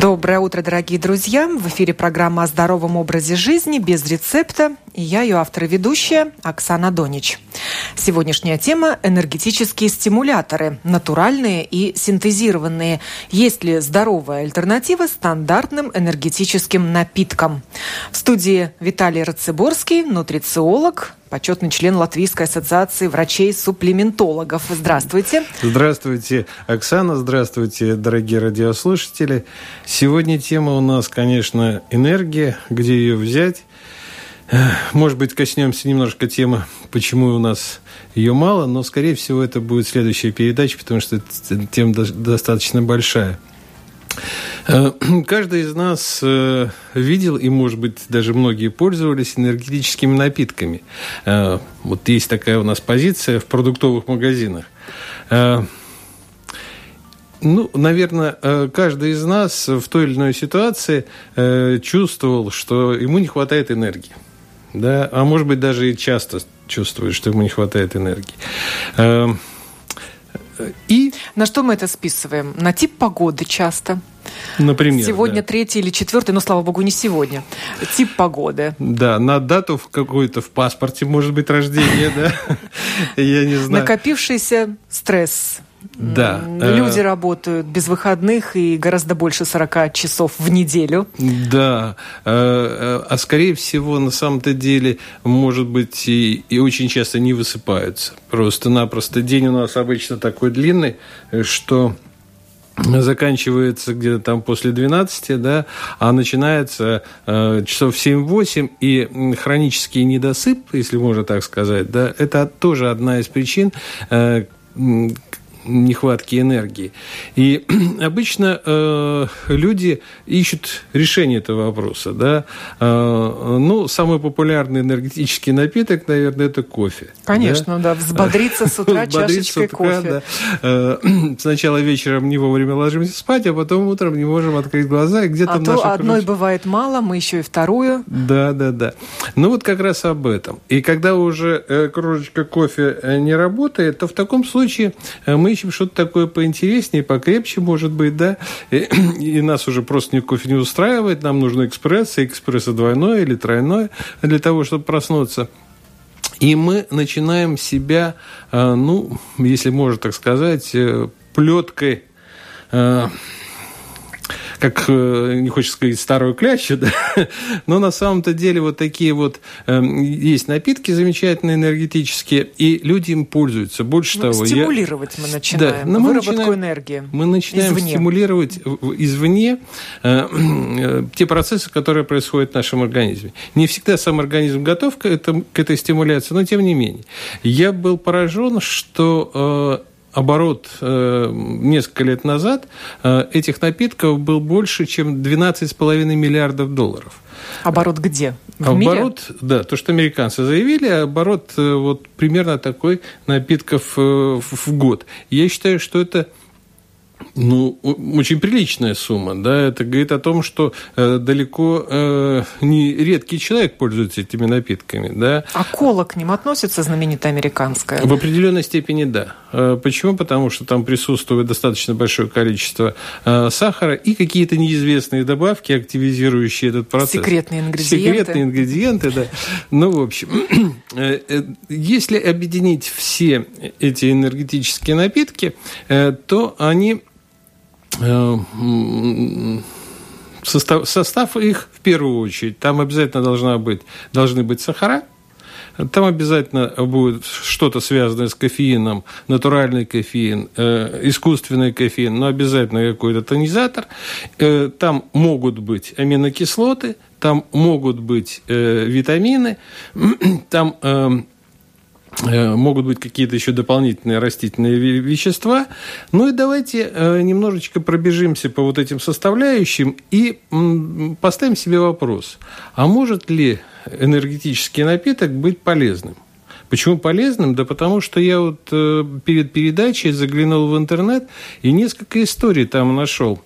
Доброе утро, дорогие друзья! В эфире программа о здоровом образе жизни без рецепта. И я, ее автор и ведущая, Оксана Донич. Сегодняшняя тема – энергетические стимуляторы, натуральные и синтезированные. Есть ли здоровая альтернатива стандартным энергетическим напиткам? В студии Виталий Рацеборский, нутрициолог, почетный член Латвийской ассоциации врачей-суплементологов. Здравствуйте. Здравствуйте, Оксана. Здравствуйте, дорогие радиослушатели. Сегодня тема у нас, конечно, энергия. Где ее взять? Может быть, коснемся немножко темы, почему у нас ее мало, но, скорее всего, это будет следующая передача, потому что тема достаточно большая. Э, каждый из нас э, видел, и, может быть, даже многие пользовались энергетическими напитками. Э, вот есть такая у нас позиция в продуктовых магазинах. Ну, наверное, каждый из нас в той или иной ситуации чувствовал, что ему не хватает энергии. Да? А может быть, даже и часто чувствует, что ему не хватает энергии. И... На что мы это списываем? На тип погоды часто. Например. Сегодня да. третий или четвертый, но, слава богу, не сегодня. Тип погоды. Да, на дату в какой-то в паспорте, может быть, рождения, да? Я не знаю. Накопившийся стресс да. Люди э, работают без выходных и гораздо больше 40 часов в неделю. Да. Э, э, а скорее всего, на самом-то деле, может быть, и, и очень часто не высыпаются. Просто-напросто день у нас обычно такой длинный, что заканчивается где-то там после 12, да, а начинается э, часов 7-8, и хронический недосып, если можно так сказать, да, это тоже одна из причин, э, нехватки энергии. И обычно э, люди ищут решение этого вопроса. Да? Э, ну, самый популярный энергетический напиток, наверное, это кофе. Конечно, да, да взбодриться с утра чашечкой кофе. Э, сначала вечером не вовремя ложимся спать, а потом утром не можем открыть глаза. И где-то а то одной бывает мало, мы еще и вторую. Да, да, да. Ну вот как раз об этом. И когда уже э, кружечка кофе э, не работает, то в таком случае мы ищем что-то такое поинтереснее, покрепче, может быть, да, и, и нас уже просто ни кофе не устраивает, нам нужно экспресс, и экспресса двойное или тройное для того, чтобы проснуться. И мы начинаем себя, э, ну, если можно так сказать, э, плеткой э, как, э, не хочется сказать, старую клячу, да? но на самом-то деле вот такие вот э, есть напитки замечательные, энергетические, и люди им пользуются. Больше ну, того... Стимулировать я... мы начинаем, да, но мы выработку начинаем, энергии Мы начинаем извне. стимулировать извне э, э, те процессы, которые происходят в нашем организме. Не всегда сам организм готов к, этому, к этой стимуляции, но тем не менее. Я был поражен, что оборот э, несколько лет назад э, этих напитков был больше, чем 12,5 миллиардов долларов. Оборот где? В оборот, мире? да, то, что американцы заявили, оборот э, вот примерно такой напитков э, в год. Я считаю, что это ну, очень приличная сумма, да, это говорит о том, что э, далеко э, не редкий человек пользуется этими напитками, да. А кола к ним относится знаменитая американская? В определенной степени да. Э, почему? Потому что там присутствует достаточно большое количество э, сахара и какие-то неизвестные добавки, активизирующие этот процесс. Секретные ингредиенты. Секретные ингредиенты, да. Ну, в общем, э, э, если объединить все эти энергетические напитки, то они состав, состав их в первую очередь. Там обязательно должна быть, должны быть сахара, там обязательно будет что-то связанное с кофеином, натуральный кофеин, э, искусственный кофеин, но обязательно какой-то тонизатор. Э, там могут быть аминокислоты, там могут быть э, витамины, там э, Э, могут быть какие-то еще дополнительные растительные вещества. Ну и давайте э, немножечко пробежимся по вот этим составляющим и поставим себе вопрос. А может ли энергетический напиток быть полезным? Почему полезным? Да потому что я вот э, перед передачей заглянул в интернет и несколько историй там нашел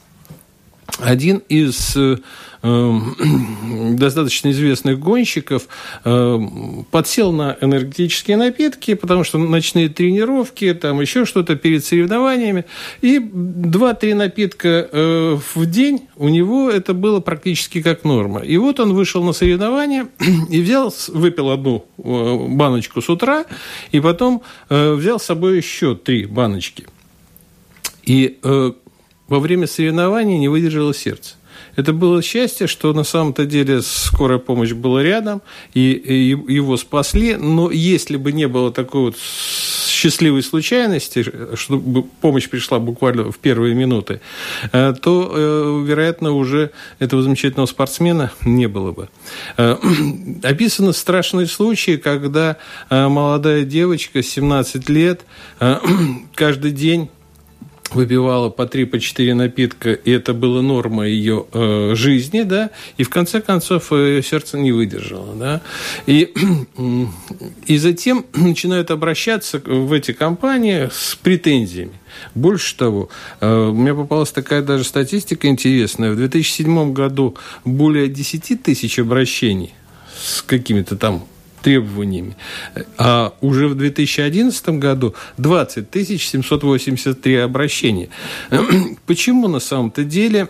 один из э, достаточно известных гонщиков эм, подсел на энергетические напитки, потому что ночные тренировки, там еще что-то перед соревнованиями. И 2-3 напитка э, в день у него это было практически как норма. И вот он вышел на соревнования и взял, выпил одну э, баночку с утра, и потом э, взял с собой еще три баночки. И во время соревнований не выдержало сердце. Это было счастье, что на самом-то деле скорая помощь была рядом, и, его спасли. Но если бы не было такой вот счастливой случайности, что помощь пришла буквально в первые минуты, э, то, э, вероятно, уже этого замечательного спортсмена не было бы. Э, описаны страшные случаи, когда молодая девочка, 17 лет, каждый день выпивала по три, по четыре напитка, и это было норма ее э, жизни, да, и в конце концов ее э, сердце не выдержало, да, и, и затем начинают обращаться в эти компании с претензиями. Больше того, э, у меня попалась такая даже статистика интересная. В 2007 году более 10 тысяч обращений с какими-то там требованиями. А уже в 2011 году 20 783 обращения. Почему на самом-то деле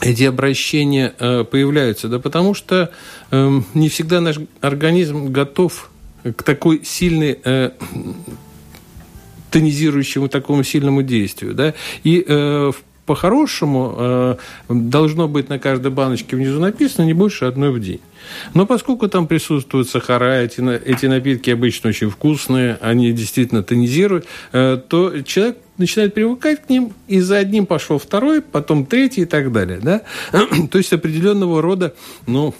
эти обращения э, появляются? Да потому что эм, не всегда наш организм готов к такой сильной э, тонизирующему такому сильному действию. Да? И э, по-хорошему э, должно быть на каждой баночке внизу написано не больше одной в день. Но поскольку там присутствуют сахара, эти, эти напитки обычно очень вкусные, они действительно тонизируют, э, то человек начинает привыкать к ним, и за одним пошел второй, потом третий и так далее. Да? То есть определенного рода, ну,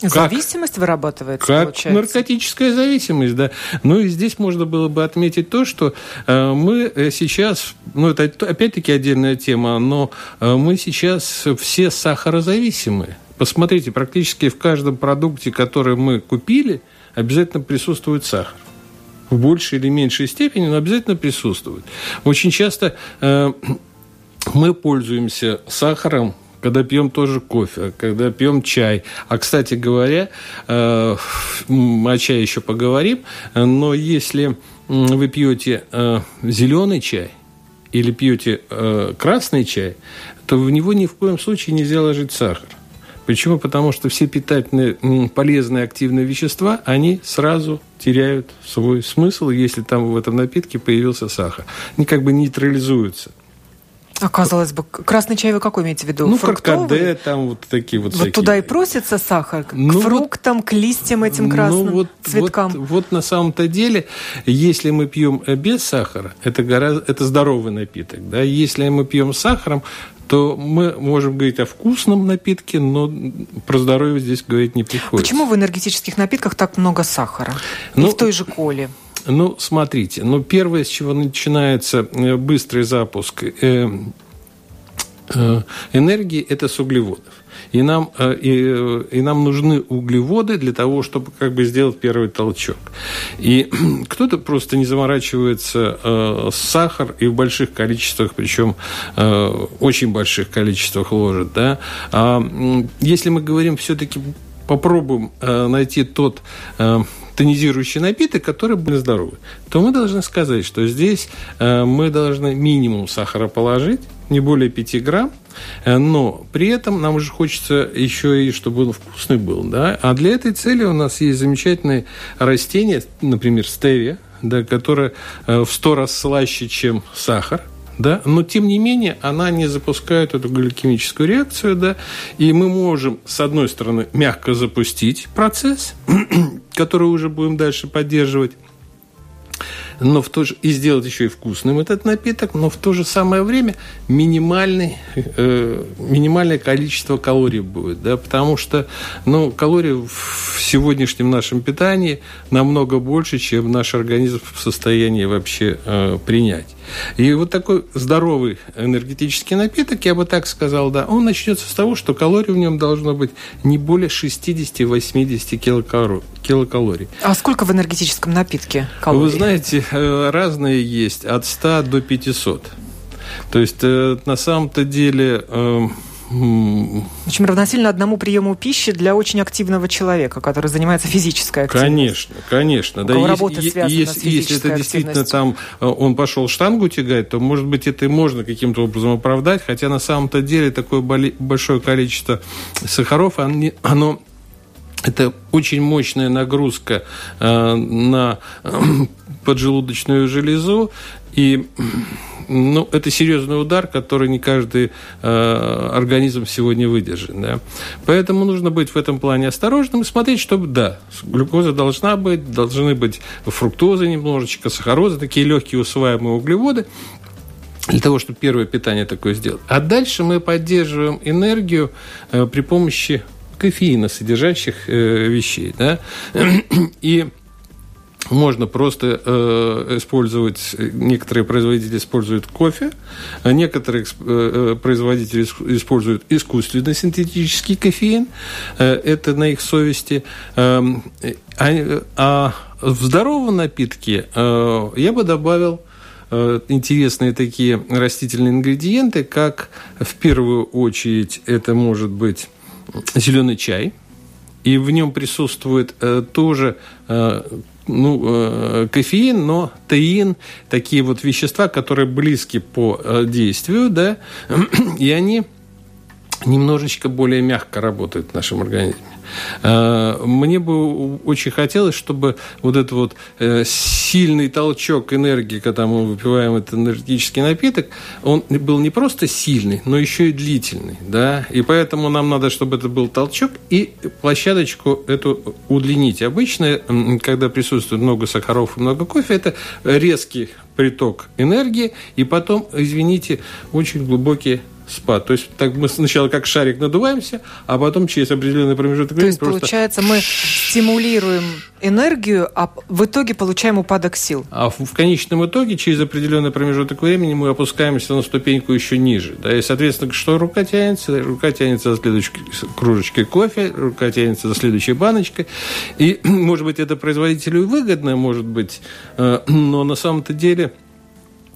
Зависимость как, вырабатывается, как получается? наркотическая зависимость, да. Ну и здесь можно было бы отметить то, что э, мы э, сейчас, ну это опять-таки отдельная тема, но э, мы сейчас все сахарозависимые. Посмотрите, практически в каждом продукте, который мы купили, обязательно присутствует сахар. В большей или меньшей степени, но обязательно присутствует. Очень часто э, мы пользуемся сахаром когда пьем тоже кофе, когда пьем чай. А, кстати говоря, э, о чае еще поговорим, но если вы пьете э, зеленый чай или пьете э, красный чай, то в него ни в коем случае нельзя ложить сахар. Почему? Потому что все питательные, полезные, активные вещества, они сразу теряют свой смысл, если там в этом напитке появился сахар. Они как бы нейтрализуются. А казалось бы, красный чай вы какой имеете в виду? Ну, Фруктовый? каркаде, там вот такие вот Вот всякие. туда и просится сахар? Ну, к фруктам, вот, к листьям этим ну красным, ну, вот, цветкам? Вот, вот на самом-то деле, если мы пьем без сахара, это, гораздо, это здоровый напиток. Да? Если мы пьем с сахаром, то мы можем говорить о вкусном напитке, но про здоровье здесь говорить не приходится. Почему в энергетических напитках так много сахара? Ну, и в той же коле? Ну, смотрите, ну, первое, с чего начинается э, быстрый запуск э, э, энергии, это с углеводов. И нам, и, и нам нужны углеводы для того, чтобы как бы сделать первый толчок. И кто-то просто не заморачивается э, сахар и в больших количествах, причем э, очень больших количествах ложит. Да? А если мы говорим все-таки попробуем э, найти тот э, тонизирующий напиток, который будет здоровый, то мы должны сказать, что здесь э, мы должны минимум сахара положить, не более 5 грамм, э, но при этом нам уже хочется еще и, чтобы он вкусный был. Да? А для этой цели у нас есть замечательные растения, например, стевия, да, которое э, в сто раз слаще, чем сахар – да, но тем не менее она не запускает эту гликемическую реакцию, да, и мы можем, с одной стороны, мягко запустить процесс, который уже будем дальше поддерживать, но в то же, и сделать еще и вкусным этот напиток, но в то же самое время минимальный, э, минимальное количество калорий будет, да, потому что ну, калорий в сегодняшнем нашем питании намного больше, чем наш организм в состоянии вообще э, принять. И вот такой здоровый энергетический напиток, я бы так сказал, да, он начнется с того, что калорий в нем должно быть не более 60-80 килокалорий. А сколько в энергетическом напитке калорий? Вы знаете, разные есть, от 100 до 500. То есть, э, на самом-то деле... Э, в общем, равносильно одному приему пищи для очень активного человека, который занимается физической активностью. Конечно, конечно. У да, работа если, если, если это действительно там э, он пошел штангу тягать, то, может быть, это и можно каким-то образом оправдать, хотя на самом-то деле такое большое количество сахаров, оно это очень мощная нагрузка э, на э, поджелудочную железу, и ну, это серьезный удар, который не каждый э, организм сегодня выдержит. Да? Поэтому нужно быть в этом плане осторожным и смотреть, чтобы, да, глюкоза должна быть, должны быть фруктозы немножечко, сахарозы, такие легкие усваиваемые углеводы, для того, чтобы первое питание такое сделать. А дальше мы поддерживаем энергию э, при помощи кофеина содержащих э, вещей. Да? И можно просто э, использовать, некоторые производители используют кофе, а некоторые э, э производители используют искусственно синтетический кофеин, э, это на их совести. Э, а, а в здоровом напитке э, я бы добавил э, интересные такие растительные ингредиенты, как в первую очередь это может быть зеленый чай, и в нем присутствует э, тоже э, ну, э, кофеин, но теин, такие вот вещества, которые близки по э, действию, да, и они немножечко более мягко работают в нашем организме. Э, мне бы очень хотелось, чтобы вот этот вот э, сильный толчок энергии, когда мы выпиваем этот энергетический напиток, он был не просто сильный, но еще и длительный. Да? И поэтому нам надо, чтобы это был толчок, и площадочку эту удлинить. Обычно, когда присутствует много сахаров и много кофе, это резкий приток энергии, и потом, извините, очень глубокие спад. То есть так мы сначала как шарик надуваемся, а потом через определенный промежуток времени... То есть, просто... получается, мы стимулируем энергию, а в итоге получаем упадок сил. А в, в конечном итоге через определенный промежуток времени мы опускаемся на ступеньку еще ниже. Да, и, соответственно, что рука тянется? Рука тянется за следующей кружечкой кофе, рука тянется за следующей баночкой. И, может быть, это производителю выгодно, может быть, э, но на самом-то деле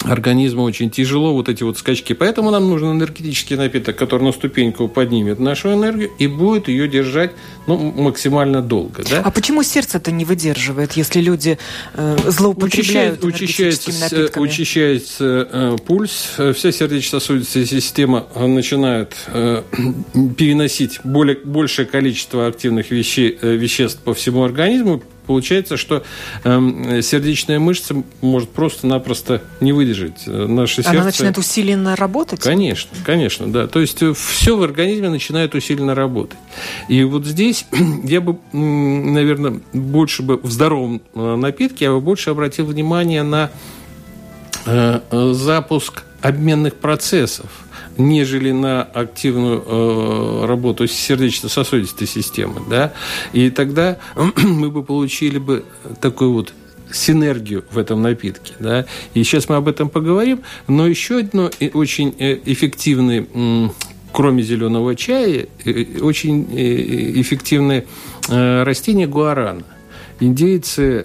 организму очень тяжело вот эти вот скачки. Поэтому нам нужен энергетический напиток, который на ступеньку поднимет нашу энергию и будет ее держать ну, максимально долго. Да? А почему сердце это не выдерживает, если люди э, злоупотребляют учащается, напитками? Учащается э, пульс, вся сердечно-сосудистая система начинает э, переносить более, большее количество активных вещей, э, веществ по всему организму, получается, что э, сердечная мышца может просто-напросто не выдержать э, наше сердце. Она начинает усиленно работать? Конечно, конечно, да. То есть э, все в организме начинает усиленно работать. И вот здесь я бы, наверное, больше бы в здоровом э, напитке я бы больше обратил внимание на запуск обменных процессов нежели на активную э, работу сердечно-сосудистой системы. Да? И тогда мы бы получили бы такой вот синергию в этом напитке. Да? И сейчас мы об этом поговорим. Но еще одно очень э, эффективный кроме зеленого чая, э, очень э, эффективное растение гуарана. Индейцы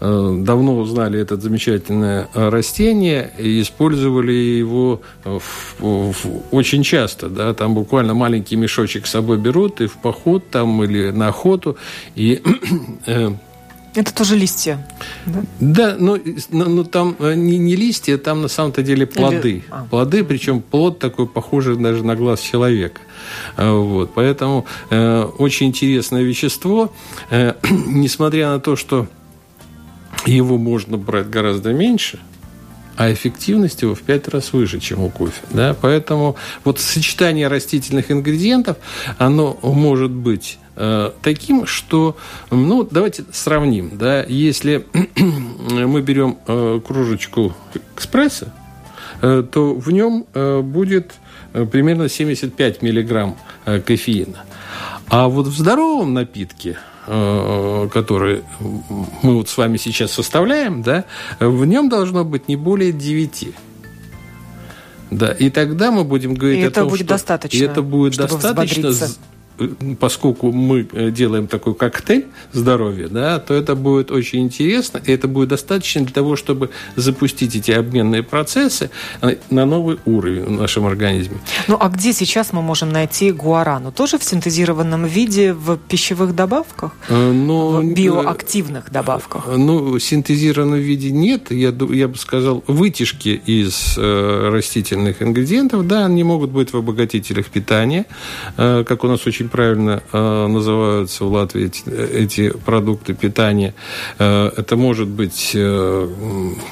Э, давно узнали это замечательное э, растение и использовали его в, в, очень часто. Да? Там буквально маленький мешочек с собой берут и в поход там или на охоту. И э, это тоже листья. Да, да но, но, но там не, не листья, там на самом-то деле плоды. Или... А. Плоды, причем плод такой похожий даже на глаз человека. Вот, поэтому э, очень интересное вещество. Э, несмотря на то, что его можно брать гораздо меньше, а эффективность его в пять раз выше, чем у кофе. Да? Поэтому вот сочетание растительных ингредиентов, оно может быть э, таким, что, ну, давайте сравним, да, если мы берем э, кружечку экспресса, э, то в нем э, будет э, примерно 75 миллиграмм э, кофеина. А вот в здоровом напитке Э, который мы вот с вами сейчас составляем, да, в нем должно быть не более 9. Да, и тогда мы будем говорить и о том, будет что достаточно, это будет достаточно поскольку мы делаем такой коктейль здоровья, да, то это будет очень интересно, и это будет достаточно для того, чтобы запустить эти обменные процессы на новый уровень в нашем организме. Ну а где сейчас мы можем найти гуарану? Тоже в синтезированном виде в пищевых добавках? Но, ну, в биоактивных добавках? Ну, синтезированном виде нет. Я, я бы сказал, вытяжки из э, растительных ингредиентов, да, они могут быть в обогатителях питания, э, как у нас очень правильно э, называются в Латвии эти, эти продукты питания. Э, это может быть э,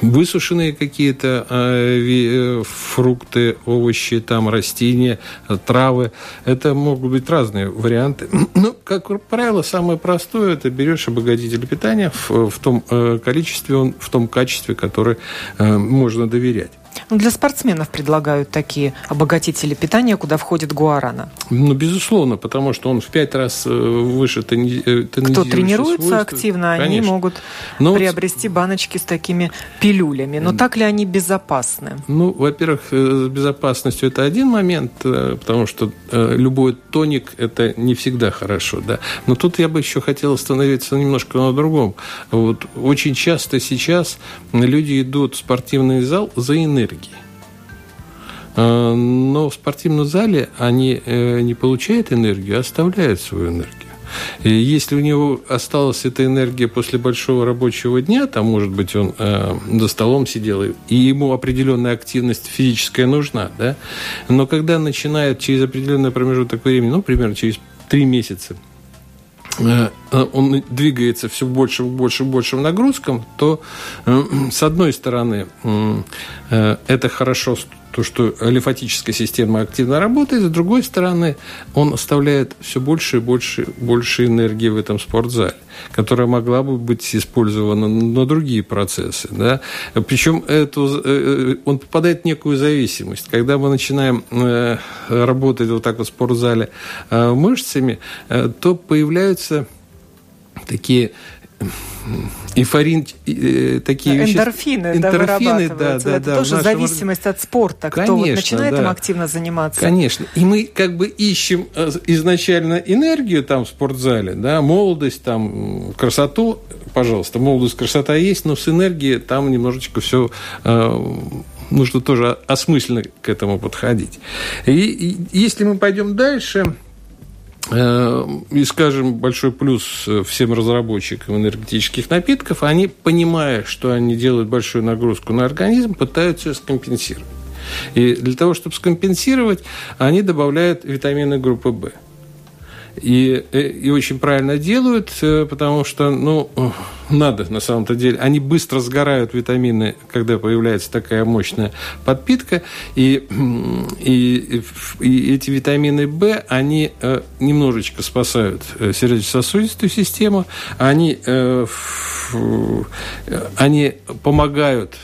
высушенные какие-то э, фрукты, овощи, там растения, травы. Это могут быть разные варианты. Ну, как правило, самое простое это берешь обогатитель питания в, в том количестве, в том качестве, которое можно доверять. Ну, для спортсменов предлагают такие обогатители питания, куда входит гуарана. Ну, безусловно, потому что он в пять раз э, выше. Э, Кто тренируется свойства. активно, Конечно. они могут Но приобрести баночки с такими пилюлями. Но так ли они безопасны? Ну, во-первых, э, с безопасностью это один момент, потому что любой тоник – это не всегда хорошо. Да? Но тут я бы еще хотел остановиться немножко на другом. Вот очень часто сейчас люди идут в спортивный зал за энергией энергии. А, но в спортивном зале они э, не получают энергию, а оставляют свою энергию. И если у него осталась эта энергия после большого рабочего дня, там, может быть, он э, за столом сидел, и ему определенная активность физическая нужна, да, но когда начинает через определенный промежуток времени, ну, примерно через три месяца, он двигается все больше, больше, большим нагрузкам, то, э, с одной стороны, э, это хорошо то, что лимфатическая система активно работает, с другой стороны, он оставляет все больше и больше, больше энергии в этом спортзале, которая могла бы быть использована на другие процессы. Да? Причем эту, э, он попадает в некую зависимость. Когда мы начинаем э, работать вот так вот в спортзале э, мышцами, то появляются такие эйфорин, э, такие эндорфины, вещества. Да, эндорфины, да, да, Это да, тоже зависимость от спорта. Конечно, Кто вот начинает да. им активно заниматься. Конечно. И мы как бы ищем э, изначально энергию там в спортзале, да, молодость, там, красоту. Пожалуйста, молодость, красота есть, но с энергией там немножечко все э, нужно тоже осмысленно к этому подходить. И, и если мы пойдем дальше, и скажем, большой плюс всем разработчикам энергетических напитков, они, понимая, что они делают большую нагрузку на организм, пытаются ее скомпенсировать. И для того, чтобы скомпенсировать, они добавляют витамины группы В. И, э, и очень правильно делают, э, потому что, ну, надо на самом-то деле. Они быстро сгорают, витамины, когда появляется такая мощная подпитка. И, и, и эти витамины В, они э, немножечко спасают сердечно-сосудистую систему. Они, они помогают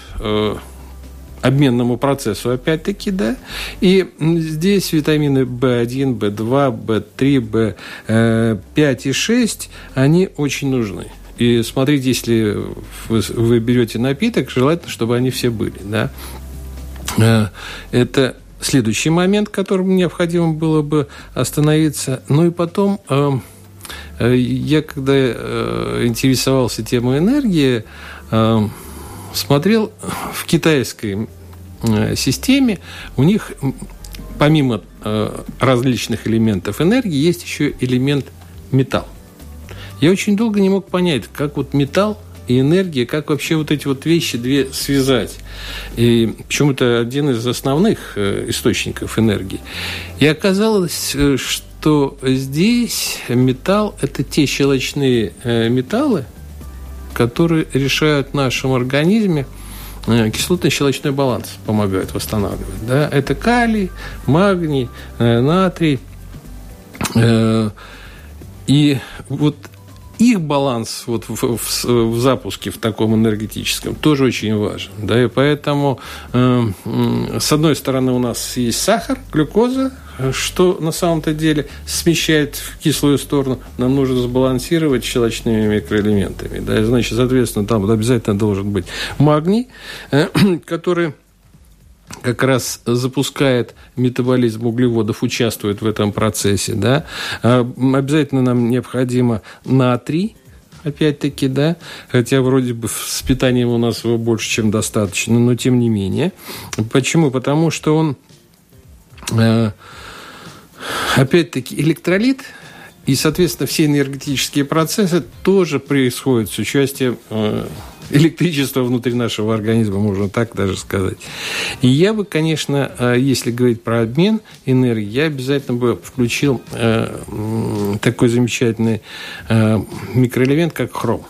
обменному процессу, опять-таки, да. И здесь витамины В1, В2, В3, В5 и 6, они очень нужны. И смотрите, если вы, вы берете напиток, желательно, чтобы они все были, да. Э, это следующий момент, которым необходимо было бы остановиться. Ну и потом, э, э, я когда интересовался темой энергии, смотрел в китайской э, системе, у них помимо э, различных элементов энергии есть еще элемент металл. Я очень долго не мог понять, как вот металл и энергия, как вообще вот эти вот вещи две связать. И почему это один из основных э, источников энергии. И оказалось, что здесь металл – это те щелочные металлы, которые решают в нашем организме э, кислотно-щелочной баланс, помогают восстанавливать. Да? Это калий, магний, э, натрий. Э, и вот их баланс вот в, в, в запуске в таком энергетическом тоже очень важен. Да, и поэтому, э, с одной стороны, у нас есть сахар, глюкоза, что на самом-то деле смещает в кислую сторону, нам нужно сбалансировать щелочными микроэлементами. Да, и, значит, соответственно, там обязательно должен быть магний, э, который как раз запускает метаболизм углеводов, участвует в этом процессе. Да? А, обязательно нам необходимо натрий, опять-таки, да, хотя вроде бы с питанием у нас его больше, чем достаточно, но тем не менее. Почему? Потому что он, э, опять-таки, электролит, и, соответственно, все энергетические процессы тоже происходят с участием э, электричество внутри нашего организма, можно так даже сказать. И я бы, конечно, э, если говорить про обмен энергии, я обязательно бы включил э, такой замечательный микроэлемент, как хром.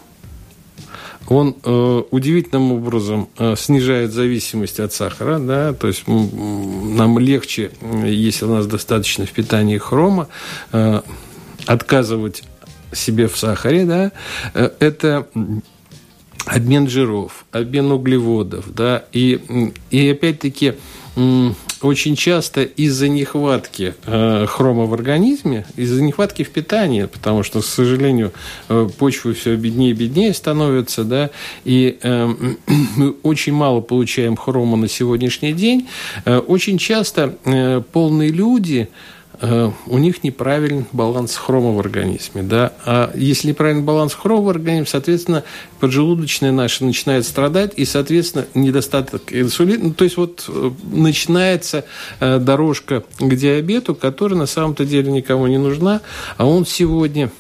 Он э, удивительным образом э, снижает зависимость от сахара, да, то есть нам легче, если у нас достаточно в питании хрома, э, отказывать себе в сахаре, да, э, это обмен жиров, обмен углеводов, да, и, и опять-таки очень часто из-за нехватки э, хрома в организме, из-за нехватки в питании, потому что, к сожалению, э, почвы все беднее и беднее становятся, да, и э, мы очень мало получаем хрома на сегодняшний день, э, очень часто э, полные люди у них неправильный баланс хрома в организме. Да? А если неправильный баланс хрома в организме, соответственно, поджелудочная наша начинает страдать, и, соответственно, недостаток инсулина. Ну, то есть вот э, начинается э, дорожка к диабету, которая на самом-то деле никому не нужна, а он сегодня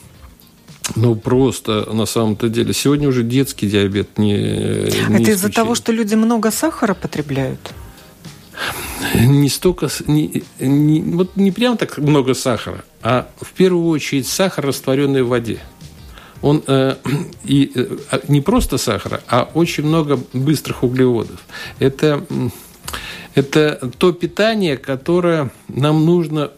ну, просто на самом-то деле. Сегодня уже детский диабет не, не Это из-за того, что люди много сахара потребляют? Не столько, не, не, вот не прям так много сахара, а в первую очередь сахар, растворенный в воде. Он э, и э, а, не просто сахара, а очень много быстрых углеводов. Это, это то питание, которое нам нужно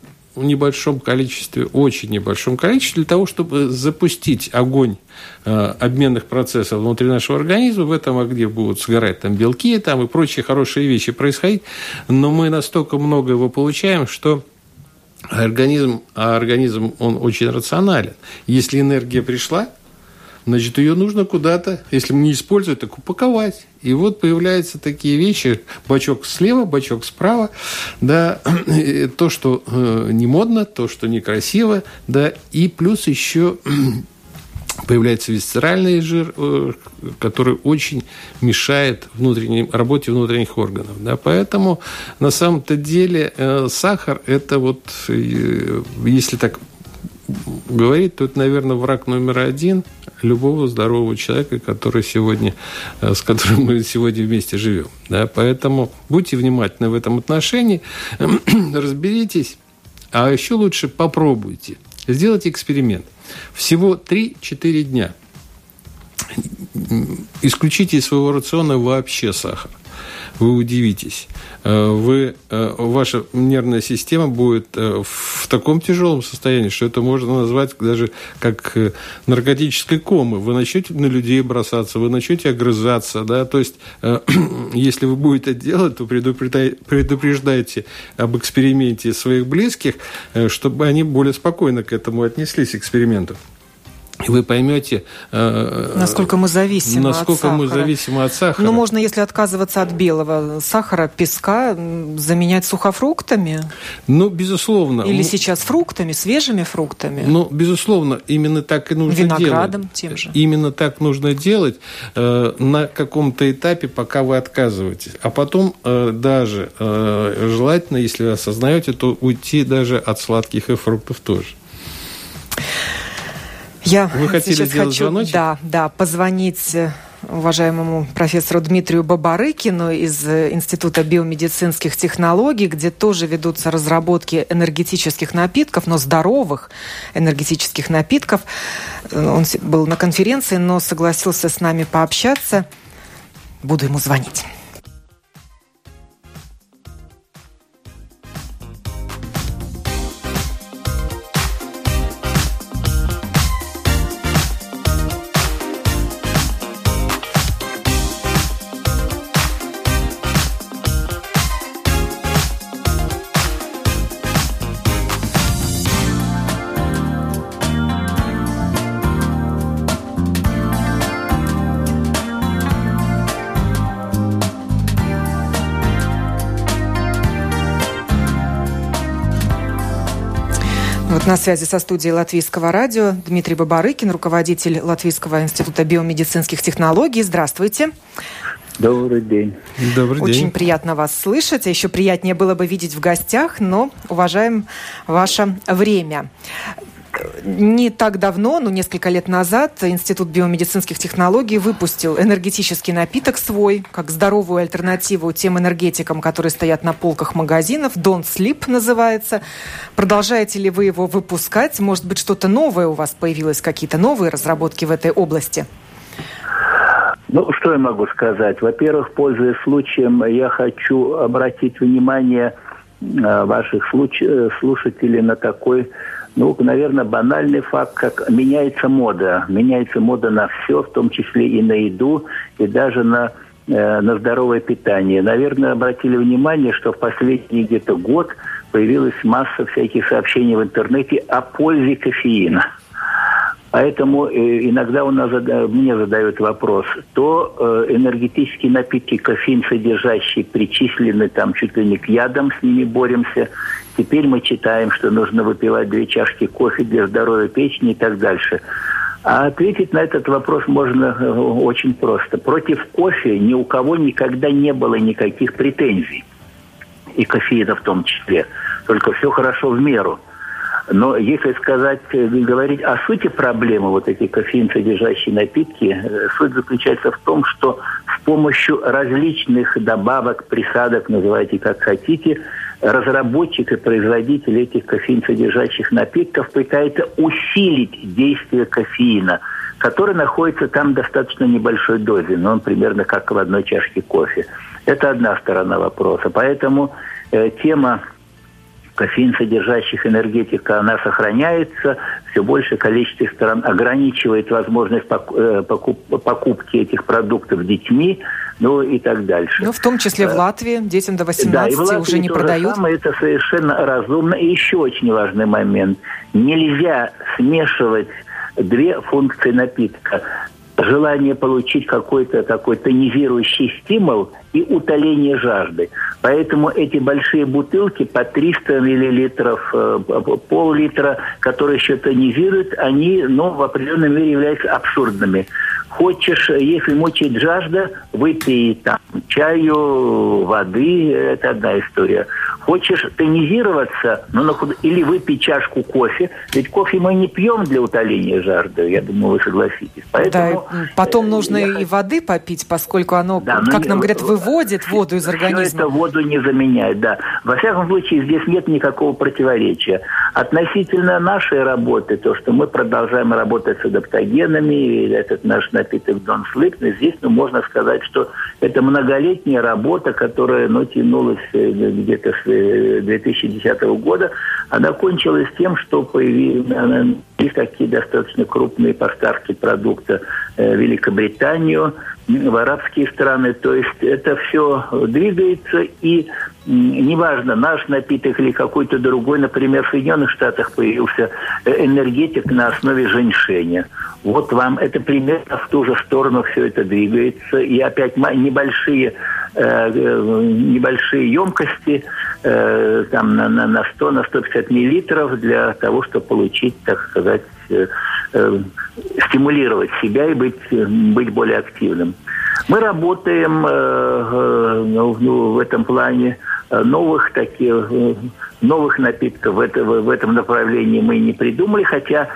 небольшом количестве, очень небольшом количестве, для того, чтобы запустить огонь э, обменных процессов внутри нашего организма. В этом огне будут сгорать там белки там, и прочие хорошие вещи происходить. Но мы настолько много его получаем, что организм, а организм, он очень рационален. Если энергия пришла, значит, ее нужно куда-то, если не использовать, так упаковать. И вот появляются такие вещи, бачок слева, бачок справа, да, то, что э, не модно, то, что некрасиво, да, и плюс еще появляется висцеральный жир, э, который очень мешает внутренней, работе внутренних органов. Да? Поэтому на самом-то деле э, сахар – это вот, если так говорить, то это, наверное, враг номер один любого здорового человека, который сегодня, э, с которым мы сегодня вместе живем. Да? Поэтому будьте внимательны в этом отношении, разберитесь, а еще лучше попробуйте. Сделайте эксперимент. Всего 3-4 дня. Исключите из своего рациона вообще сахар вы удивитесь. Э, вы, э, ваша нервная система будет э, в таком тяжелом состоянии, что это можно назвать даже как наркотической комы. Вы начнете на людей бросаться, вы начнете огрызаться. Да? То есть, если вы будете это делать, то предупреждайте об эксперименте своих близких, чтобы они более спокойно к этому отнеслись, эксперименту. И вы поймете, э, насколько мы зависимы насколько от мы зависимы от сахара. Ну, можно, если отказываться от белого сахара, песка, заменять сухофруктами. Ну, безусловно. Или сейчас фруктами, свежими фруктами. Ну, безусловно, именно так и нужно Виноградом делать. Виноградом тем же. Именно так нужно делать э, на каком-то этапе, пока вы отказываетесь. А потом э, даже э, желательно, если вы осознаете, то уйти даже от сладких и фруктов тоже. Я Вы хотели сейчас сделать хочу, звоночек? Да, да, позвонить э, уважаемому профессору Дмитрию Бабарыкину из э, Института биомедицинских технологий, где тоже ведутся разработки энергетических напитков, но здоровых энергетических напитков. Э, он был на конференции, но согласился с нами пообщаться. Буду ему звонить. Связи со студией Латвийского радио Дмитрий Бабарыкин, руководитель Латвийского института биомедицинских технологий. Здравствуйте. Добрый день. Добрый день. Очень приятно вас слышать. А еще приятнее было бы видеть в гостях, но уважаем ваше время не так давно, ну, несколько лет назад, Институт биомедицинских технологий выпустил энергетический напиток свой, как здоровую альтернативу тем энергетикам, которые стоят на полках магазинов. Don't Sleep называется. Продолжаете ли вы его выпускать? Может быть, что-то новое у вас появилось, какие-то новые разработки в этой области? Ну, что я могу сказать? Во-первых, пользуясь случаем, я хочу обратить внимание э, ваших э, слушателей на такой ну, наверное, банальный факт, как меняется мода. Меняется мода на все, в том числе и на еду, и даже на, э, на здоровое питание. Наверное, обратили внимание, что в последний где-то год появилась масса всяких сообщений в интернете о пользе кофеина. Поэтому э, иногда у нас мне задают вопрос, то э, энергетические напитки, кофеин содержащие, причислены там чуть ли не к ядам, с ними боремся. Теперь мы читаем, что нужно выпивать две чашки кофе для здоровья печени и так дальше. А ответить на этот вопрос можно э, очень просто. Против кофе ни у кого никогда не было никаких претензий. И кофеина в том числе. Только все хорошо в меру – но если сказать, э, говорить о сути проблемы, вот эти кофеин содержащие напитки, э, суть заключается в том, что с помощью различных добавок, присадок, называйте как хотите, разработчик и производитель этих кофеин содержащих напитков пытается усилить действие кофеина, который находится там в достаточно небольшой дозе, но он примерно как в одной чашке кофе. Это одна сторона вопроса. Поэтому э, тема кофеин содержащих энергетика, она сохраняется, все большее количество стран ограничивает возможность э, покупки этих продуктов детьми, ну и так дальше. Ну, в том числе в э, Латвии детям до 18 да, и в Латвии уже не продают. Самое, это совершенно разумно. И еще очень важный момент. Нельзя смешивать две функции напитка желание получить какой-то такой тонизирующий стимул и утоление жажды. Поэтому эти большие бутылки по 300 миллилитров, э, пол-литра, которые еще тонизируют, они ну, в определенной мере являются абсурдными. Хочешь, если мучает жажда, выпей там чаю, воды, это одна история. Хочешь тонизироваться, ну, или выпей чашку кофе. Ведь кофе мы не пьем для утоления жажды, я думаю, вы согласитесь. Поэтому, да, потом э, нужно я... и воды попить, поскольку оно, да, как ну, нам говорят, выводит воду из организма. Все это воду не заменяет, да. Во всяком случае, здесь нет никакого противоречия. Относительно нашей работы, то, что мы продолжаем работать с адаптогенами, этот наш напиток Don Sleep, но здесь ну, можно сказать, что это многолетняя работа, которая ну, тянулась э, где-то с 2010 года, она кончилась тем, что появились такие достаточно крупные поставки продукта в Великобританию, в арабские страны. То есть это все двигается, и неважно, наш напиток или какой-то другой, например, в Соединенных Штатах появился энергетик на основе женьшеня. Вот вам это примерно в ту же сторону все это двигается. И опять небольшие, э, небольшие емкости, э, там на, на, на 100, на 150 миллилитров для того, чтобы получить, так сказать, э, э, стимулировать себя и быть, быть более активным. Мы работаем э, э, ну, в этом плане Э, новых таких э, новых напитков в, это, в этом направлении мы не придумали, хотя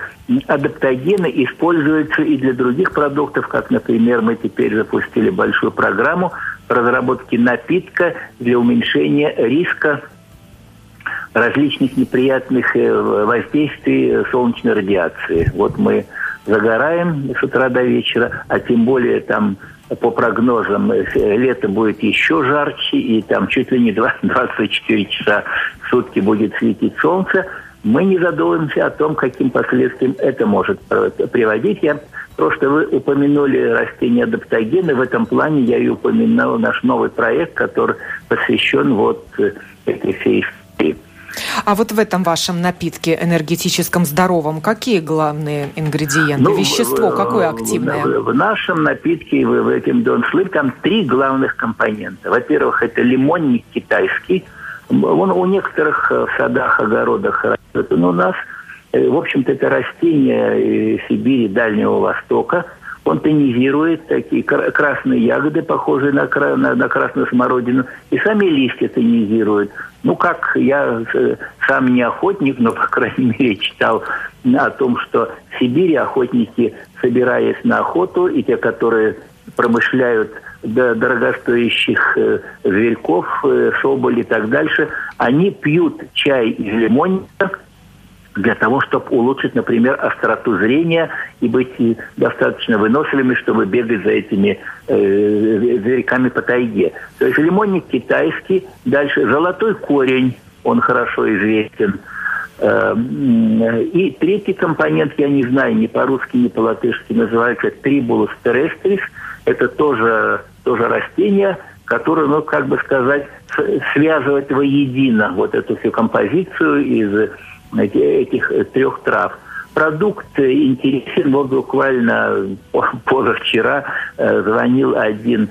адаптогены используются и для других продуктов, как, например, мы теперь запустили большую программу разработки напитка для уменьшения риска различных неприятных э, воздействий солнечной радиации. Вот мы загораем с утра до вечера, а тем более там по прогнозам, э, лето будет еще жарче, и там чуть ли не 24 часа в сутки будет светить солнце, мы не задумываемся о том, каким последствиям это может приводить. Я просто вы упомянули растения адаптогены. В этом плане я и упомянул наш новый проект, который посвящен вот э, этой всей истории. А вот в этом вашем напитке энергетическом здоровом какие главные ингредиенты? Ну, Вещество какое активное? В, в нашем напитке, в, в этом Don Sleep, там три главных компонента. Во-первых, это лимонник китайский. Он у некоторых э, в садах, огородах растет. Но у нас в общем-то, это растение Сибири, Дальнего Востока. Он тонизирует такие красные ягоды, похожие на, на, на красную смородину, и сами листья тонизируют. Ну, как я сам не охотник, но, по крайней мере, читал о том, что в Сибири охотники, собираясь на охоту, и те, которые промышляют дорогостоящих э, зверьков, э, соболь и так дальше, они пьют чай из лимонника для того, чтобы улучшить, например, остроту зрения и быть достаточно выносливыми, чтобы бегать за этими э, зверьками по тайге. То есть лимонник китайский, дальше золотой корень, он хорошо известен. Э, и третий компонент, я не знаю, ни по-русски, ни по-латышски, называется трибулус терестрис. Это тоже, тоже растение, которое, ну, как бы сказать, связывает воедино вот эту всю композицию из этих трех трав – продукт интересен. Вот буквально позавчера э, звонил один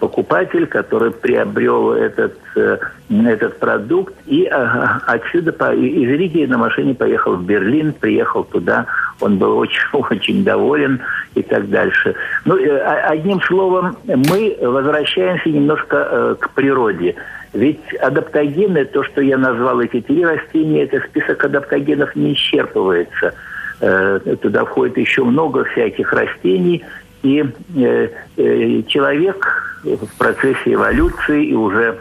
покупатель, который приобрел этот, э, этот продукт и э, отсюда из Риги на машине поехал в Берлин, приехал туда, он был очень, очень доволен и так дальше. Ну, одним словом, мы возвращаемся немножко к природе. Ведь адаптогены, то, что я назвал эти три растения, это список адаптогенов не исчерпывается. Э, туда входит еще много всяких растений, и э, э, человек в процессе эволюции и уже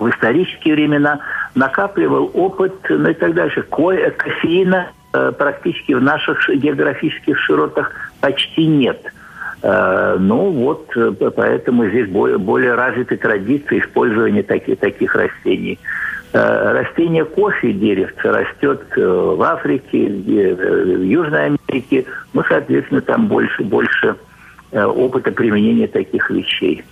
в исторические времена накапливал опыт, ну и так дальше. Кофеина практически в наших географических широтах почти нет – Э, ну вот, э, поэтому здесь более, более развиты традиции использования таких, таких растений. Э, растение кофе, деревце, растет в Африке, в Южной Америке. Ну, соответственно, там больше, больше опыта применения таких вещей.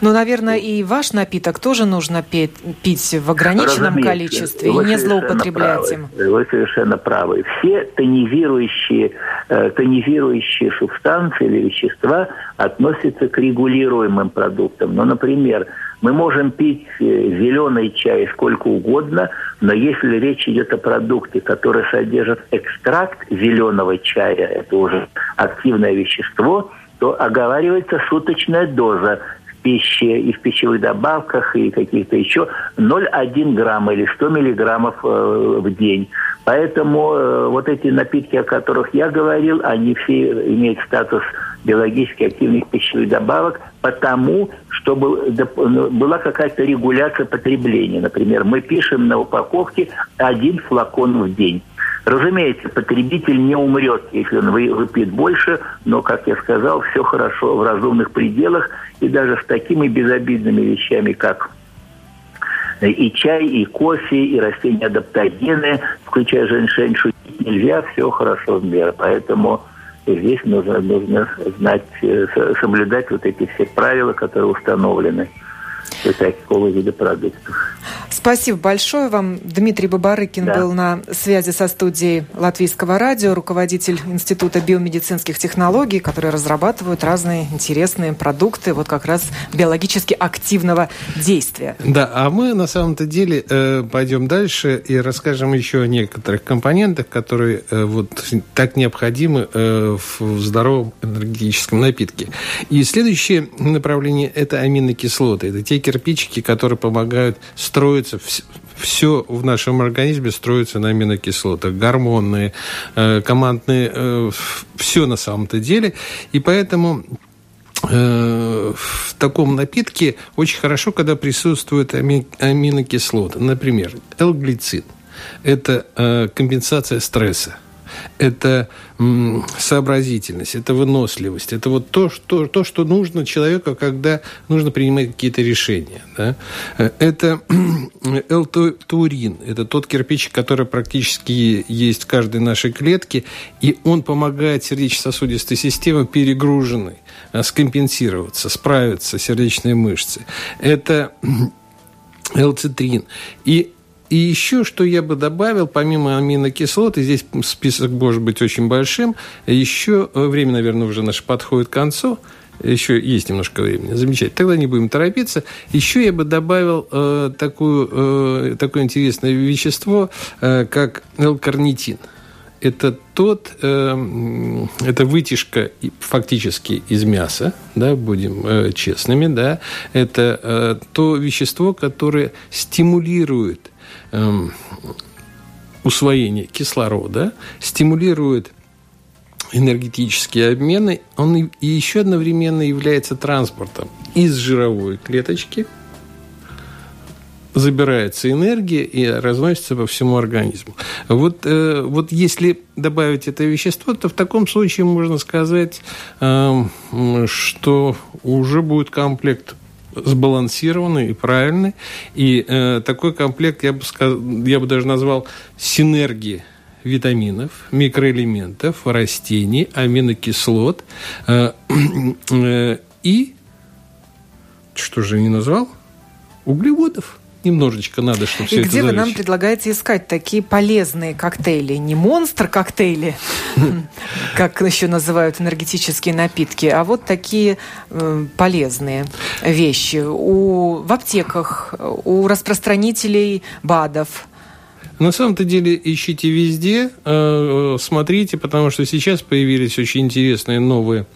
Ну, наверное, и ваш напиток тоже нужно пить, пить в ограниченном Разумеется, количестве и не злоупотреблять правы. им. Вы совершенно правы. Все тонизирующие, э, тонизирующие субстанции или вещества относятся к регулируемым продуктам. Ну, например, мы можем пить э, зеленый чай сколько угодно, но если речь идет о продукте, который содержит экстракт зеленого чая, это уже активное вещество, то оговаривается суточная доза пище и в пищевых добавках и каких-то еще 0,1 грамма или 100 миллиграммов э, в день. Поэтому э, вот эти напитки, о которых я говорил, они все имеют статус биологически активных пищевых добавок, потому что ну, была какая-то регуляция потребления. Например, мы пишем на упаковке один флакон в день. Разумеется, потребитель не умрет, если он выпьет больше, но, как я сказал, все хорошо в разумных пределах, и даже с такими безобидными вещами, как и чай, и кофе, и растения адаптогены, включая женьшень, шутить нельзя, все хорошо в меру. Поэтому здесь нужно, нужно знать, э, соблюдать вот эти все правила, которые установлены для такого вида продуктов. Спасибо большое вам. Дмитрий Бабарыкин да. был на связи со студией Латвийского радио, руководитель Института биомедицинских технологий, которые разрабатывают разные интересные продукты вот как раз биологически активного действия. Да, а мы на самом-то деле э, пойдем дальше и расскажем еще о некоторых компонентах, которые э, вот так необходимы э, в здоровом энергетическом напитке. И следующее направление – это аминокислоты. Это те кирпичики, которые помогают строить строится, все в нашем организме строится на аминокислотах, гормонные, э, командные, э, все на самом-то деле. И поэтому э, в таком напитке очень хорошо, когда присутствуют аминокислоты. Например, L-глицин – это компенсация стресса – это сообразительность, это выносливость, это вот то, что, то, что нужно человеку, когда нужно принимать какие-то решения. Да? Это L-турин, это тот кирпичик, который практически есть в каждой нашей клетке, и он помогает сердечно-сосудистой системе перегруженной а, скомпенсироваться, справиться сердечные мышцы. Это L-цитрин. И и еще, что я бы добавил, помимо аминокислот, и здесь список может быть очень большим, еще, э, время, наверное, уже наше подходит к концу, Еще есть немножко времени. Замечательно. Тогда не будем торопиться. Еще я бы добавил э, такую, э, такое интересное вещество, э, как L-карнитин. Это тот, э, это вытяжка фактически из мяса, да, будем э, честными, да, это э, то вещество, которое стимулирует усвоение кислорода, стимулирует энергетические обмены, он и еще одновременно является транспортом из жировой клеточки, забирается энергия и разносится по всему организму. Вот, э, вот если добавить это вещество, то в таком случае можно сказать, э, что уже будет комплект сбалансированный и правильный. И э, такой комплект я бы, сказал, я бы даже назвал синергией витаминов, микроэлементов, растений, аминокислот э, э, и, что же не назвал, углеводов немножечко надо, чтобы все И это где залечь. вы нам предлагаете искать такие полезные коктейли? Не монстр-коктейли, как еще называют энергетические напитки, а вот такие э, полезные вещи у, в аптеках, у распространителей БАДов. На самом-то деле ищите везде, э, смотрите, потому что сейчас появились очень интересные новые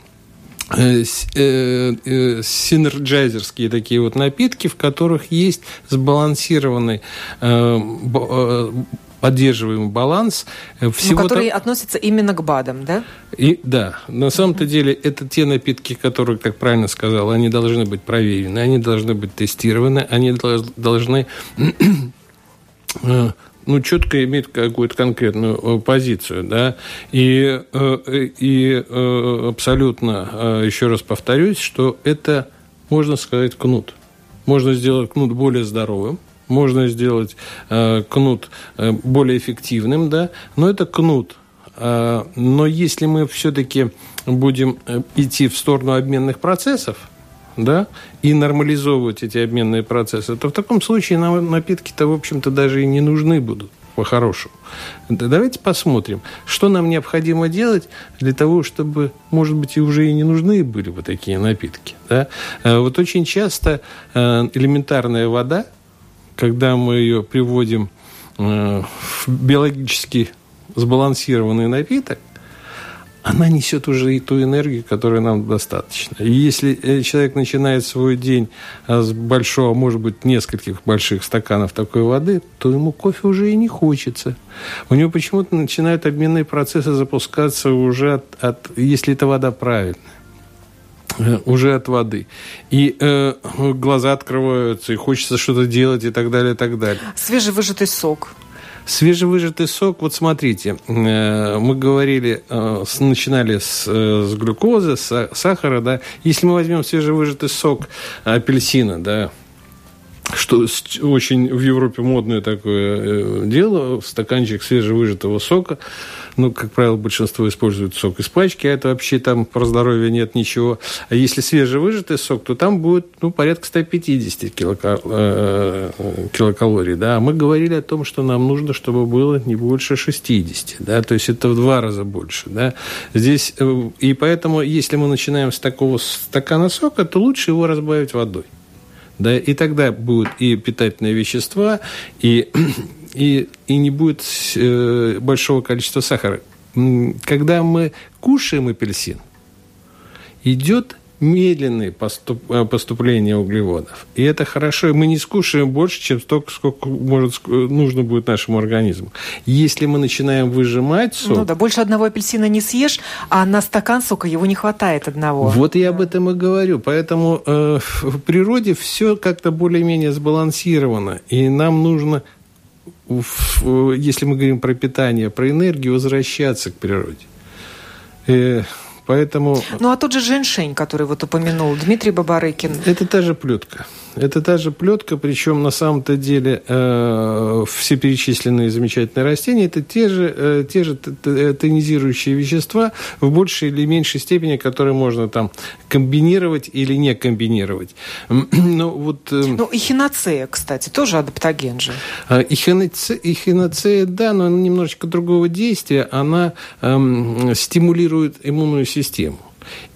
synergizer-ские такие вот напитки, в которых есть сбалансированный поддерживаемый баланс всего. Ну, которые то... относятся именно к БАДам, да? И, да. На самом-то деле это те напитки, которые, как правильно сказал, они должны быть проверены, они должны быть тестированы, они должны ну, четко иметь какую-то конкретную э, позицию, да, и, э, и э, абсолютно, еще раз повторюсь, что это, можно сказать, кнут. Можно сделать кнут более здоровым, можно сделать кнут более эффективным, да, но это кнут. Но если мы все-таки будем идти в сторону обменных процессов, да, и нормализовывать эти обменные процессы, то в таком случае нам напитки-то, в общем-то, даже и не нужны будут по-хорошему. Давайте посмотрим, что нам необходимо делать для того, чтобы, может быть, и уже и не нужны были бы такие напитки. Да? Э, вот очень часто э, элементарная вода, когда мы ее приводим э, в биологически сбалансированный напиток, она несет уже и ту энергию, которая нам достаточно. И если э, человек начинает свой день а, с большого, может быть, нескольких больших стаканов такой воды, то ему кофе уже и не хочется. У него почему-то начинают обменные процессы запускаться уже от, от если эта вода правильная э, уже от воды. И э, глаза открываются, и хочется что-то делать, и так далее, и так далее. Свежевыжатый сок. Свежевыжатый сок, вот смотрите, э, мы говорили, э, начинали с, э, с глюкозы, с сахара, да. Если мы возьмем свежевыжатый сок апельсина, да, что очень в Европе модное такое дело, стаканчик свежевыжатого сока, ну, как правило, большинство использует сок из пачки, а это вообще там про здоровье нет ничего. А если свежевыжатый сок, то там будет, ну, порядка 150 килокал... Э, килокалорий, да. А мы говорили о том, что нам нужно, чтобы было не больше 60, да, то есть это в два раза больше, да. Здесь, э, и поэтому, если мы начинаем с такого стакана сока, то лучше его разбавить водой. Да, и тогда будут и питательные вещества, и и, и не будет э, большого количества сахара. Когда мы кушаем апельсин, идет медленное поступ, э, поступление углеводов. И это хорошо. И мы не скушаем больше, чем столько, сколько может, нужно будет нашему организму. Если мы начинаем выжимать сок... Ну да, больше одного апельсина не съешь, а на стакан сока его не хватает одного. Вот я об этом и говорю. Поэтому э, в природе все как-то более-менее сбалансировано. И нам нужно если мы говорим про питание, про энергию, возвращаться к природе. Э, поэтому... Ну, а тот же женьшень, который вот упомянул Дмитрий Бабарыкин. Это та же плетка. Это та же плетка, причем на самом-то деле э, все перечисленные замечательные растения это те же, э, те же э, тонизирующие вещества в большей или меньшей степени, которые можно там комбинировать или не комбинировать. ну, вот, э, ну, эхиноцея, кстати, тоже адаптоген же. А, эхиноцея, эхиноцея, да, но немножечко другого действия. Она э, стимулирует иммунную систему.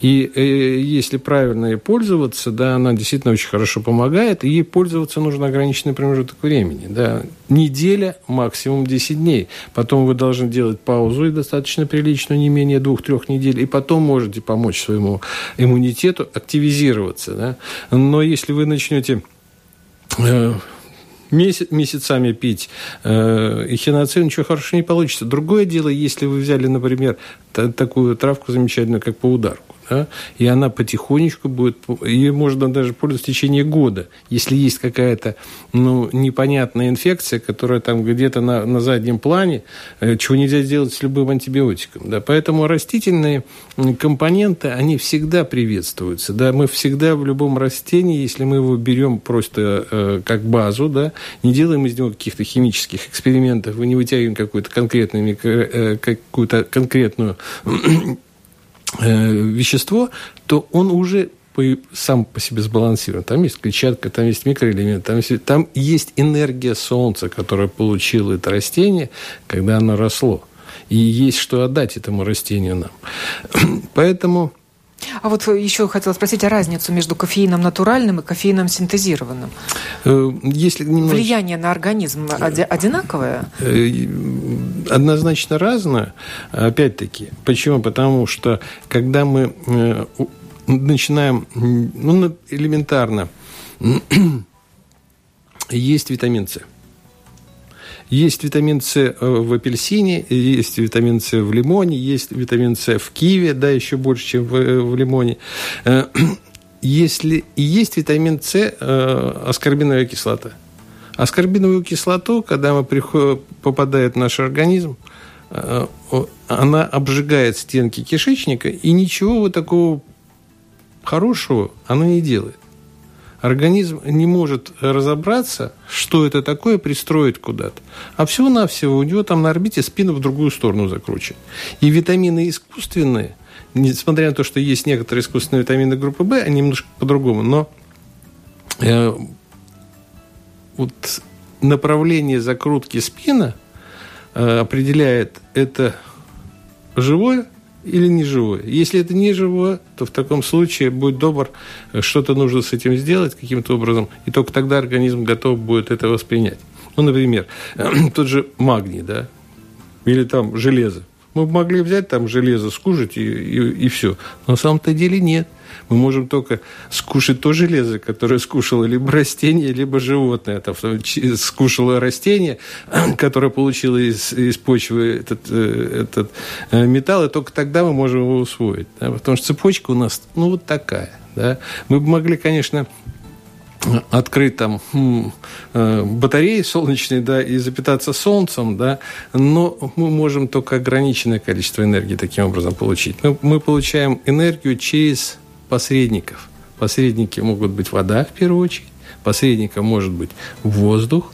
И э, если правильно ей пользоваться, да, она действительно очень хорошо помогает, и ей пользоваться нужно ограниченный промежуток времени. Да. Неделя, максимум 10 дней. Потом вы должны делать паузу, и достаточно приличную, не менее двух-трех недель, и потом можете помочь своему иммунитету активизироваться. Да. Но если вы начнете месяц, месяцами пить э, эхиноцин, ничего хорошего не получится. Другое дело, если вы взяли, например, такую травку замечательную, как поударку да, и она потихонечку будет, ее можно даже пользоваться в течение года, если есть какая-то ну, непонятная инфекция, которая там где-то на, на заднем плане, э, чего нельзя сделать с любым антибиотиком. Да. Поэтому растительные компоненты, они всегда приветствуются. Да. Мы всегда в любом растении, если мы его берем просто э, как базу, да, не делаем из него каких-то химических экспериментов, мы не вытягиваем какую-то конкретную, э, какую-то конкретную вещество, то он уже сам по себе сбалансирован. Там есть клетчатка, там есть микроэлементы, там есть, там есть энергия солнца, которую получило это растение, когда оно росло. И есть что отдать этому растению нам. Поэтому а вот еще хотела спросить о разницу между кофеином натуральным и кофеином синтезированным. Э, если немножко... Влияние на организм одинаковое? Э, однозначно разное. Опять-таки. Почему? Потому что когда мы э, начинаем, ну, элементарно, есть витамин С – есть витамин С э, в апельсине, есть витамин С в лимоне, есть витамин С в киве, да, еще больше, чем в, э, в лимоне. Э, если есть витамин С, аскорбиновая кислота. Аскорбиновую кислоту, когда она попадает в наш организм, она обжигает стенки кишечника, и ничего вот такого хорошего она не делает организм не может разобраться, что это такое, пристроить куда-то. А всего-навсего у него там на орбите спину в другую сторону закручен. И витамины искусственные, несмотря на то, что есть некоторые искусственные витамины группы В, они немножко по-другому, но э, вот направление закрутки спина э, определяет это живое или не живое. Если это не живое, то в таком случае, будь добр, что-то нужно с этим сделать каким-то образом, и только тогда организм готов будет это воспринять. Ну, например, тот же магний, да, или там железо. Мы могли взять там железо, скушать и, и, и все. Но на самом-то деле нет. Мы можем только скушать то железо, которое скушало либо растение, либо животное. Там, скушало растение, которое получило из, из почвы этот, э, этот э, металл, и только тогда мы можем его усвоить. Да? Потому что цепочка у нас ну, вот такая. Да? Мы бы могли, конечно, открыть там хм, э, батареи солнечные, да, и запитаться солнцем, да, но мы можем только ограниченное количество энергии таким образом получить. Мы, мы получаем энергию через посредников. Посредники могут быть вода, в первую очередь, посредником может быть воздух,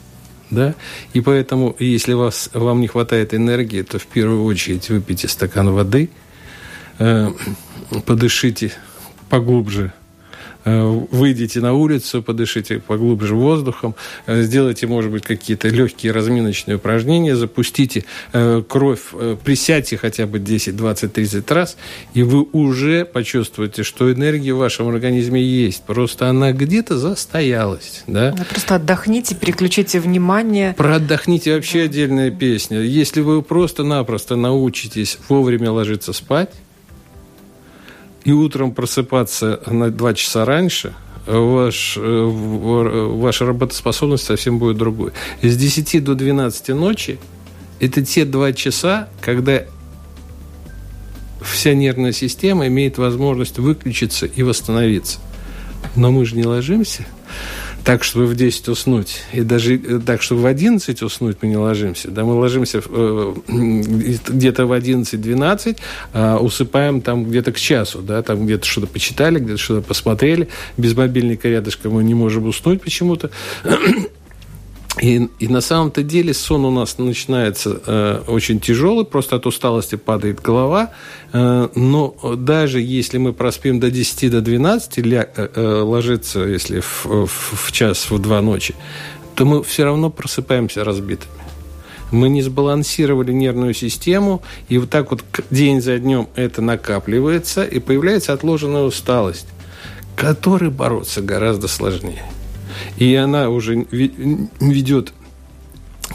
да, и поэтому, если вас, вам не хватает энергии, то в первую очередь выпейте стакан воды, э, подышите поглубже выйдите на улицу, подышите поглубже воздухом, э, сделайте, может быть, какие-то легкие разминочные упражнения, запустите э, кровь, присядьте хотя бы 10, 20, 30 раз, и вы уже почувствуете, что энергия в вашем организме есть. Просто она где-то застоялась. Да? Просто отдохните, переключите внимание. Про отдохните вообще отдельная песня. Если вы просто-напросто научитесь вовремя ложиться спать, и утром просыпаться на два часа раньше, ваш, э, ваша работоспособность совсем будет другой. С 10 до 12 ночи это те два часа, когда вся нервная система имеет возможность выключиться и восстановиться. Но мы же не ложимся так, чтобы в 10 уснуть, и даже э, так, чтобы в 11 уснуть мы не ложимся. Да, мы ложимся э, где-то в 11-12, а усыпаем там где-то к часу, да, там где-то что-то почитали, где-то что-то посмотрели, без мобильника рядышком мы не можем уснуть почему-то. И, и на самом-то деле сон у нас начинается э, очень тяжелый, просто от усталости падает голова. Э, но даже если мы проспим до 10 до 12, ля, э, э, ложиться, если в, в, в час, в два ночи, то мы все равно просыпаемся разбитыми. Мы не сбалансировали нервную систему, и вот так вот день за днем это накапливается, и появляется отложенная усталость, которой бороться гораздо сложнее. И она уже ведет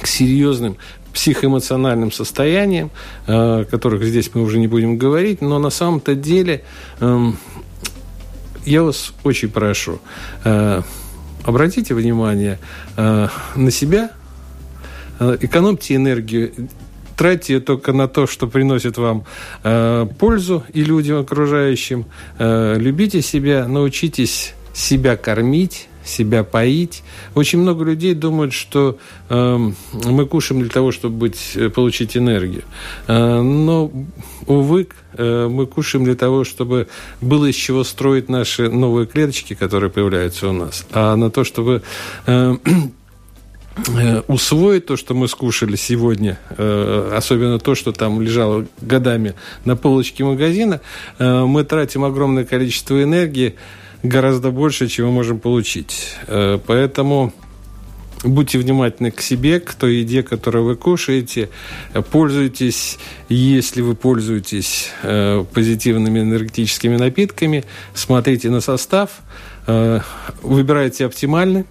к серьезным психоэмоциональным состояниям, о которых здесь мы уже не будем говорить, но на самом-то деле эм, я вас очень прошу, э, обратите внимание э, на себя, э, экономьте энергию, тратьте ее только на то, что приносит вам пользу и людям окружающим. Любите себя, научитесь себя кормить, себя поить. Очень много людей думают, что э, мы кушаем для того, чтобы быть, э, получить энергию. Э, но, увы, э, мы кушаем для того, чтобы было из чего строить наши новые клеточки, которые появляются у нас. А на то, чтобы э, э усвоить то, что мы скушали сегодня, э, особенно то, что там лежало годами на полочке магазина, мы тратим огромное количество энергии, гораздо больше, чем мы можем получить. Э, поэтому будьте внимательны к себе, к той еде, которую вы кушаете. Пользуйтесь, если вы пользуетесь э, позитивными энергетическими напитками, смотрите на состав, э, выбирайте оптимальный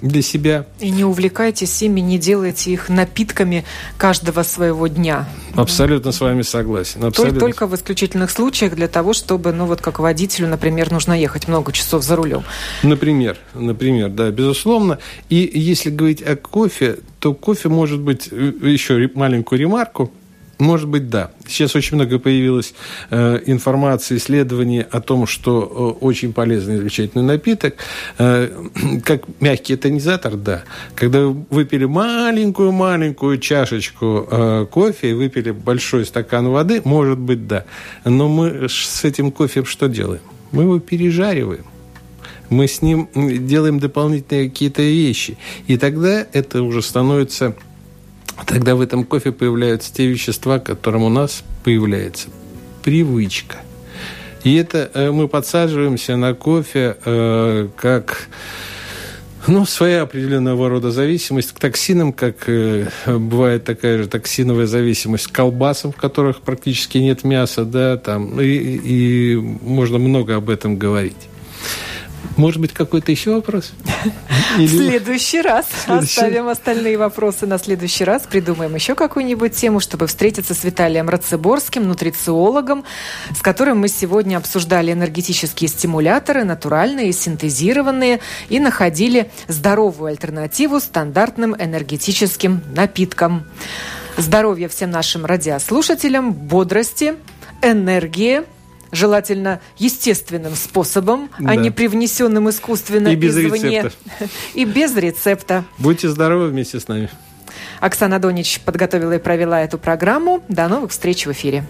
для себя. И не увлекайтесь ими, не делайте их напитками каждого своего дня. Абсолютно с вами согласен. Абсолютно. Только в исключительных случаях для того, чтобы, ну вот как водителю, например, нужно ехать много часов за рулем. Например, например, да, безусловно. И если говорить о кофе, то кофе может быть, э, еще маленькую ремарку, может быть, да. Сейчас очень много появилось э, информации, исследований о том, что э, очень полезный замечательный напиток. Э, как мягкий тонизатор, да. Когда вы выпили маленькую-маленькую чашечку э, кофе и выпили большой стакан воды, может быть, да. Но мы с этим кофе что делаем? Мы его пережариваем мы с ним делаем дополнительные какие-то вещи. И тогда это уже становится тогда в этом кофе появляются те вещества, которым у нас появляется привычка. И это э, мы подсаживаемся на кофе э, как ну, своя определенного рода зависимость к токсинам, как э, бывает такая же токсиновая зависимость к колбасам, в которых практически нет мяса, да, там, и, и можно много об этом говорить. Может быть, какой-то еще вопрос? Или... В следующий раз следующий... оставим остальные вопросы на следующий раз. Придумаем еще какую-нибудь тему, чтобы встретиться с Виталием Рацеборским, нутрициологом, с которым мы сегодня обсуждали энергетические стимуляторы, натуральные, синтезированные, и находили здоровую альтернативу стандартным энергетическим напиткам. Здоровья всем нашим радиослушателям, бодрости, энергии – желательно естественным способом, а да. а не привнесенным искусственно и без извне. Рецепта. И без рецепта. Будьте здоровы вместе с нами. Оксана Донич подготовила и провела эту программу. До новых встреч в эфире.